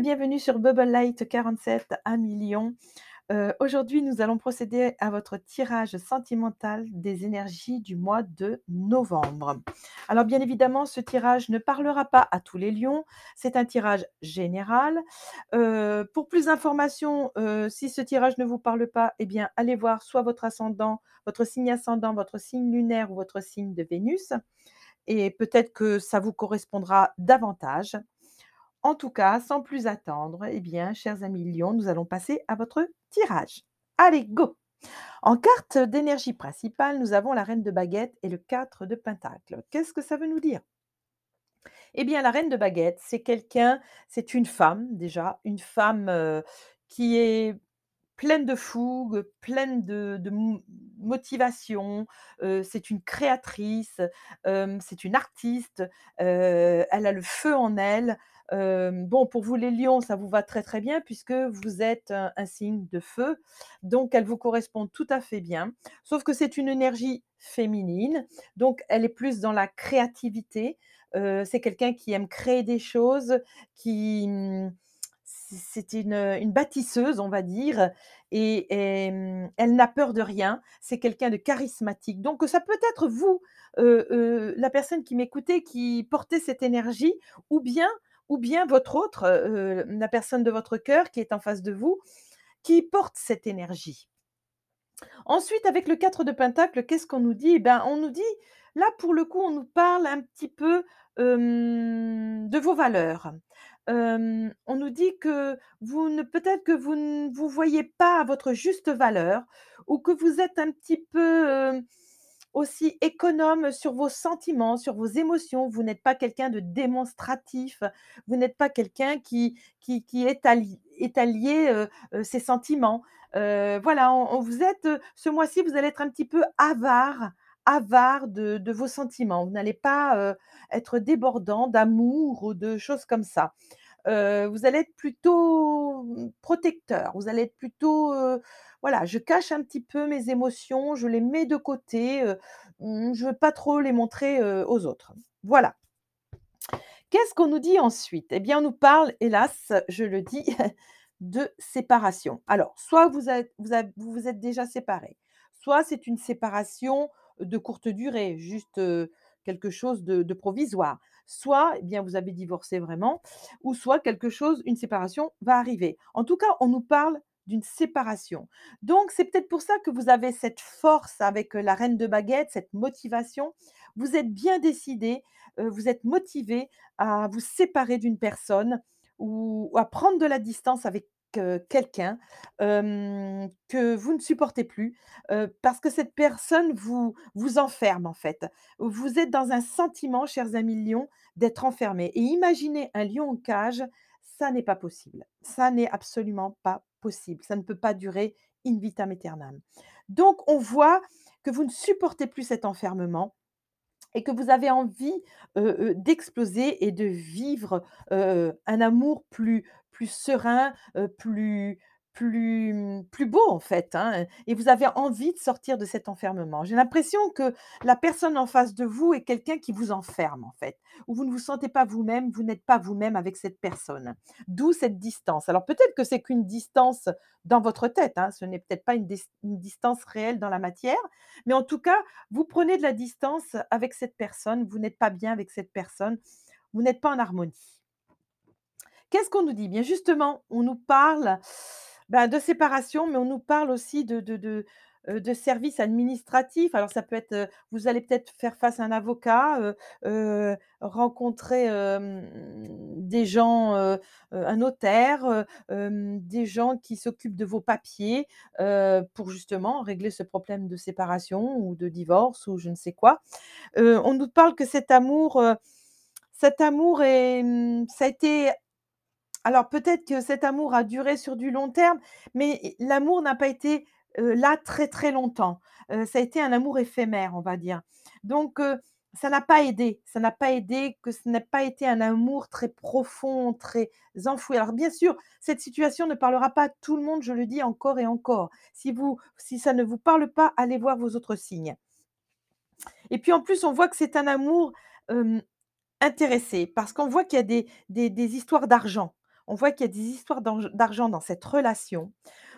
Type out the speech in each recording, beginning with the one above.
Bienvenue sur Bubble Light 47 à millions. Heu, aujourd'hui, nous allons procéder à votre tirage sentimental des énergies du mois de novembre. Alors bien évidemment, ce tirage ne parlera pas à tous les lions, c'est un tirage général. Heu, pour plus d'informations, heu, si ce tirage ne vous parle pas, eh bien, allez voir soit votre ascendant, votre signe ascendant, votre signe lunaire ou votre signe de Vénus et peut-être que ça vous correspondra davantage. En tout cas, sans plus attendre, eh bien, chers amis lions, nous allons passer à votre tirage. Allez, go! En carte d'énergie principale, nous avons la reine de baguette et le 4 de pentacle. Qu'est-ce que ça veut nous dire? Eh bien, la reine de baguette, c'est quelqu'un, c'est une femme déjà, une femme, heu, qui est pleine de fougue, pleine de de mo motivation, heu, c'est une créatrice, hem, c'est une artiste, elle a le feu en elle. Bon, pour vous les lions, ça vous va très, très bien puisque vous êtes un un signe de feu, donc elle vous correspond tout à fait bien. Sauf que c'est une énergie féminine, donc elle est plus dans la créativité, c'est quelqu'un qui aime créer des choses, qui, mmh, c'est une, une bâtisseuse, on va dire et elle n'a peur de rien. C'est quelqu'un de charismatique. Donc ça peut être vous, la personne qui m'écoutait, qui portait cette énergie ou bien ou bien votre autre, la personne de votre cœur qui est en face de vous, qui porte cette énergie. Ensuite, avec le 4 de pentacle, qu'est-ce qu'on nous dit? Eh ben, on nous dit là, pour le coup, on nous parle un petit peu, de vos valeurs. On nous dit que vous ne peut-être que vous ne vous voyez pas à votre juste valeur ou que vous êtes un petit peu, aussi économe sur vos sentiments, sur vos émotions. Vous n'êtes pas quelqu'un de démonstratif, vous n'êtes pas quelqu'un qui qui qui étali étaliez, heu heu, ses sentiments. Heu, voilà, vous êtes, ce mois-ci, vous allez être un petit peu avare avare de vos sentiments. Vous n'allez pas, être débordant d'amour ou de choses comme ça. Vous allez être plutôt, mmh, protecteur, vous allez être plutôt, voilà, je cache un petit peu mes émotions, je les mets de côté, mmh, je veux pas trop les montrer, aux autres. Voilà. Qu'est-ce qu'on nous dit ensuite? Eh bien, on nous parle, hélas, je le dis, de séparation. Alors, soit vous êtes vous vous vous êtes déjà séparés, soit c'est une séparation de courte durée, juste, quelque chose de provisoire. Soit, eh bien, vous avez divorcé vraiment, ou soit quelque chose une séparation va arriver. En tout cas, on nous parle d'une séparation. Donc c'est peut-être pour ça que vous avez cette force avec, heu, la reine de baguette, cette motivation. Vous êtes bien décidé, heu, vous êtes motivé à vous séparer d'une personne ou à prendre de la distance avec, quelqu'un, que vous ne supportez plus, parce que cette personne vous vous enferme, en fait. Vous êtes dans un sentiment, chers amis lions, d'être enfermés et imaginez un lion en cage, ça n'est pas possible. Ça n'est absolument pas possible. Ça ne peut pas durer in vitam aeternam. Donc on voit que vous ne supportez plus cet enfermement et que vous avez envie, d'exploser et de vivre, un amour plus plus serein, plus plus, mmh, plus beau en fait, hein, et vous avez envie de sortir de cet enfermement. J'ai l'impression que la personne en face de vous est quelqu'un qui vous enferme en fait, où vous ne vous sentez pas vous-même, vous n'êtes pas vous-même avec cette personne. D'où cette distance. Alors peut-être que c'est qu'une distance dans votre tête, hein, ce n'est peut-être pas une dis une distance réelle dans la matière, mais en tout cas, vous prenez de la distance avec cette personne, vous n'êtes pas bien avec cette personne, vous n'êtes pas en harmonie. Qu'est-ce qu'on nous dit? Bien justement, on nous parle, bah, de séparation, mais on nous parle aussi de de de, services administratifs. Alors ça peut être, vous allez peut-être faire face à un avocat, rencontrer, des gens, un notaire, des gens qui s'occupent de vos papiers, pour justement régler ce problème de séparation ou de divorce ou je ne sais quoi. On nous parle que cet amour, cet amour est, mmh, ça a été alors peut-être que cet amour a duré sur du long terme, mais l'amour n'a pas été, là très, très longtemps. Ça a été un amour éphémère, on va dire. Donc ça n'a pas aidé, ça n'a pas aidé, que ce n'a pas été un amour très profond, très enfoui. Alors bien sûr, cette situation ne parlera pas à tout le monde, je le dis encore et encore. Si ça ne vous parle pas, allez voir vos autres signes. Et puis en plus, on voit que c'est un amour, intéressé, parce qu'on voit qu'il y a des histoires d'argent. On voit qu'il y a des histoires d'argent dans cette relation.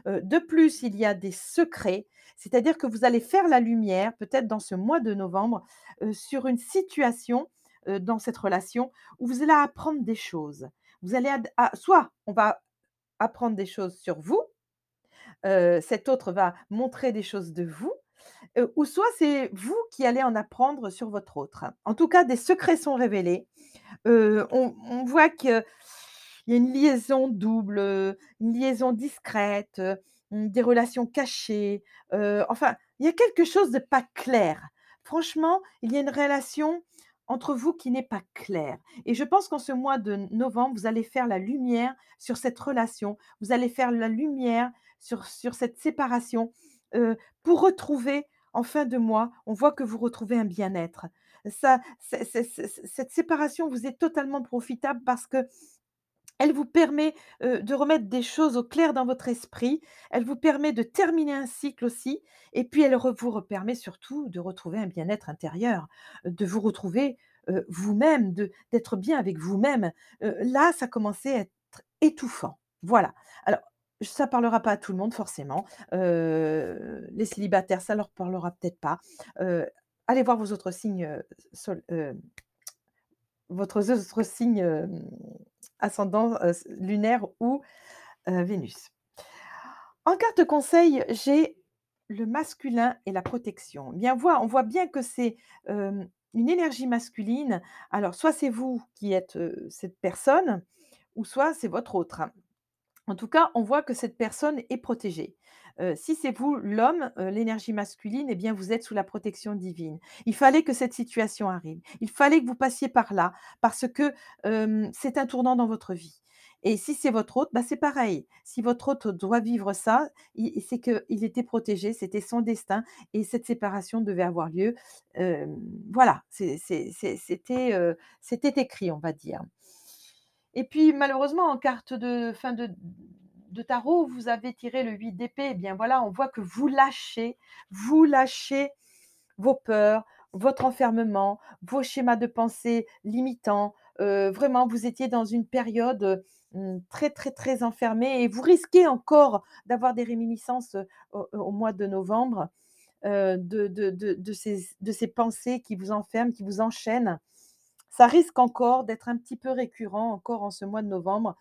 De plus, il y a des secrets, c'est-à-dire que vous allez faire la lumière, peut-être dans ce mois de novembre, sur une situation, dans cette relation où vous allez apprendre des choses. Vous allez ad a soit on va apprendre des choses sur vous, cet autre va montrer des choses de vous, ou soit c'est vous qui allez en apprendre sur votre autre. En tout cas, des secrets sont révélés. On voit qu'il y a une liaison double, une liaison discrète, mmh, des relations cachées, enfin, il y a quelque chose de pas clair. Franchement, il y a une relation entre vous qui n'est pas claire et je pense qu'en ce mois de novembre, vous allez faire la lumière sur cette relation. Vous allez faire la lumière sur sur cette séparation, pour retrouver en fin de mois, on voit que vous retrouvez un bien-être. Ça cette séparation vous est totalement profitable parce que elle vous permet, de remettre des choses au clair dans votre esprit. Elle vous permet de terminer un cycle aussi et puis elle vous permet surtout de retrouver un bien-être intérieur, de vous retrouver, vous-même, d'être bien avec vous-même. Là, ça commençait à être étouffant. Voilà. Alors, ça parlera pas à tout le monde forcément. Les célibataires, ça leur parlera peut-être pas. Allez voir vos autres signes, votre autres signes, hem, ascendant, heu, s lunaire ou, heu, Vénus. En carte conseil, j'ai le masculin et la protection. Bien voit on voit bien que c'est, une énergie masculine. Alors soit c'est vous qui êtes, cette personne ou soit c'est votre autre. En tout cas, on voit que cette personne est protégée. Si c'est vous l'homme, l'énergie masculine, eh bien, vous êtes sous la protection divine. Il fallait que cette situation arrive. Il fallait que vous passiez par là parce que, c'est un tournant dans votre vie et si c'est votre hôte, bah, c'est pareil. Si votre hôte doit vivre ça, c'est qu'il était protégé, c'était son destin et cette séparation devait avoir lieu. Voilà, c'était écrit, on va dire. Et puis malheureusement en carte de fin de tarot, vous avez tiré le 8 d'épée. Eh bien voilà, on voit que vous lâchez, vous lâchez vos peurs, votre enfermement, vos schémas de pensée limitants. Heu, vraiment, vous étiez dans une période, heu, mmh, très, très, très enfermée et vous risquez encore d'avoir des réminiscences, heu, au mois de novembre, ces de ces pensées qui vous enferment, qui vous enchaînent. Ça risque encore d'être un petit peu récurrent encore en ce mois de novembre.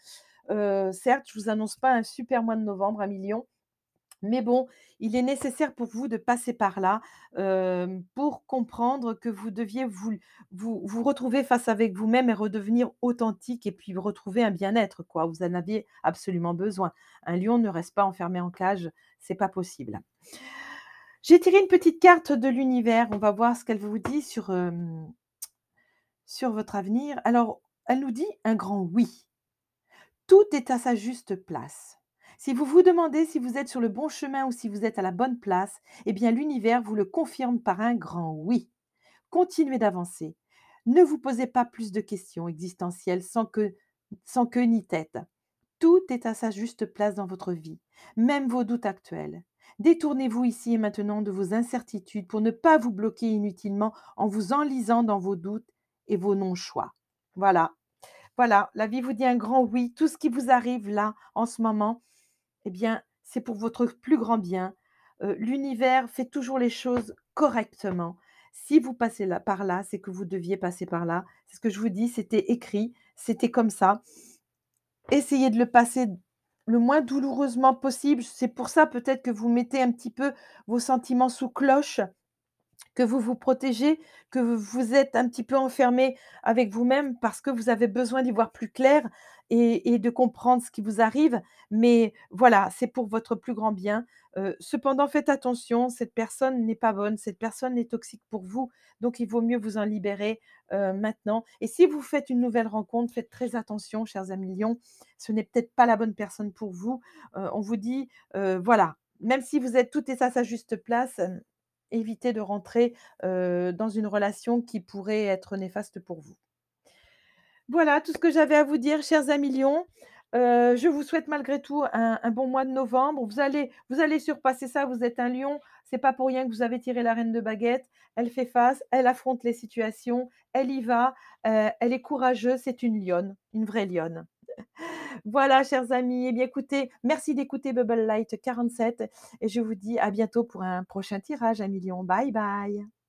Certes, je vous annonce pas un super mois de novembre à millions, mais bon, il est nécessaire pour vous de passer par là, pour comprendre que vous deviez vous retrouver face avec vous-même et redevenir authentique et puis retrouver un bien-être, quoi. Vous en aviez absolument besoin. Un lion ne reste pas enfermé en cage, c'est pas possible. J'ai tiré une petite carte de l'univers, on va voir ce qu'elle vous dit sur, sur votre avenir. Alors, elle nous dit un grand oui. Tout est à sa juste place. Si vous vous demandez si vous êtes sur le bon chemin ou si vous êtes à la bonne place, eh bien l'univers vous le confirme par un grand oui. Continuez d'avancer. Ne vous posez pas plus de questions existentielles sans que sans queue ni tête. Tout est à sa juste place dans votre vie, même vos doutes actuels. Détournez-vous ici et maintenant de vos incertitudes pour ne pas vous bloquer inutilement en vous enlisant dans vos doutes et vos non-choix. Voilà. Voilà, la vie vous dit un grand oui. Tout ce qui vous arrive là, en ce moment, eh bien, c'est pour votre plus grand bien. Heu, l'univers fait toujours les choses correctement. Si vous passez par là, c'est que vous deviez passer par là. C'est ce que je vous dis, c'était écrit, c'était comme ça. Essayez de le passer le moins douloureusement possible. C'est pour ça peut-être que vous mettez un petit peu vos sentiments sous cloche que vous vous protégez, que vous êtes un petit peu enfermé avec vous-même parce que vous avez besoin d'y voir plus clair et de comprendre ce qui vous arrive. Mais voilà, c'est pour votre plus grand bien. Heu, cependant, faites attention, cette personne n'est pas bonne, cette personne est toxique pour vous, donc il vaut mieux vous en libérer, heu, maintenant. Et si vous faites une nouvelle rencontre, faites très attention, chers amis lions, ce n'est peut-être pas la bonne personne pour vous. Heu, on vous dit, voilà, même si vous êtes tout est à sa juste place, évitez de rentrer, dans une relation qui pourrait être néfaste pour vous. Voilà tout ce que j'avais à vous dire, chers amis lions. Heu, je vous souhaite malgré tout un bon mois de novembre. Vous allez vous allez surpasser ça, vous êtes un lion, c'est pas pour rien que vous avez tiré la reine de baguettes. Elle fait face, elle affronte les situations, elle y va, elle est courageuse, c'est une lionne, une vraie lionne. Voilà, chers amis, eh bien, écoutez, merci d'écouter Bubble Light 47 et je vous dis à bientôt pour un prochain tirage à millions. Bye bye.